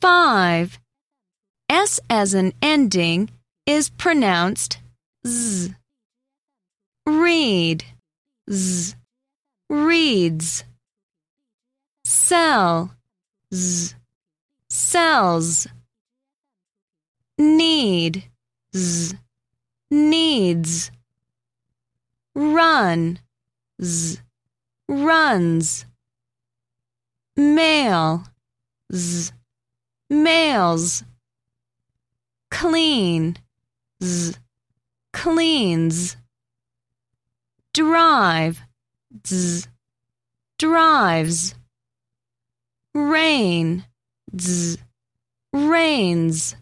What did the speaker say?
5. S as an ending is pronounced z. Read, z. Reads. Sell, z. Sells. Need, z. Needs. Run, z. Runs. Mail, z. Mails. Clean, z. Cleans. Drive, z. Drives. Rain, z. Rains.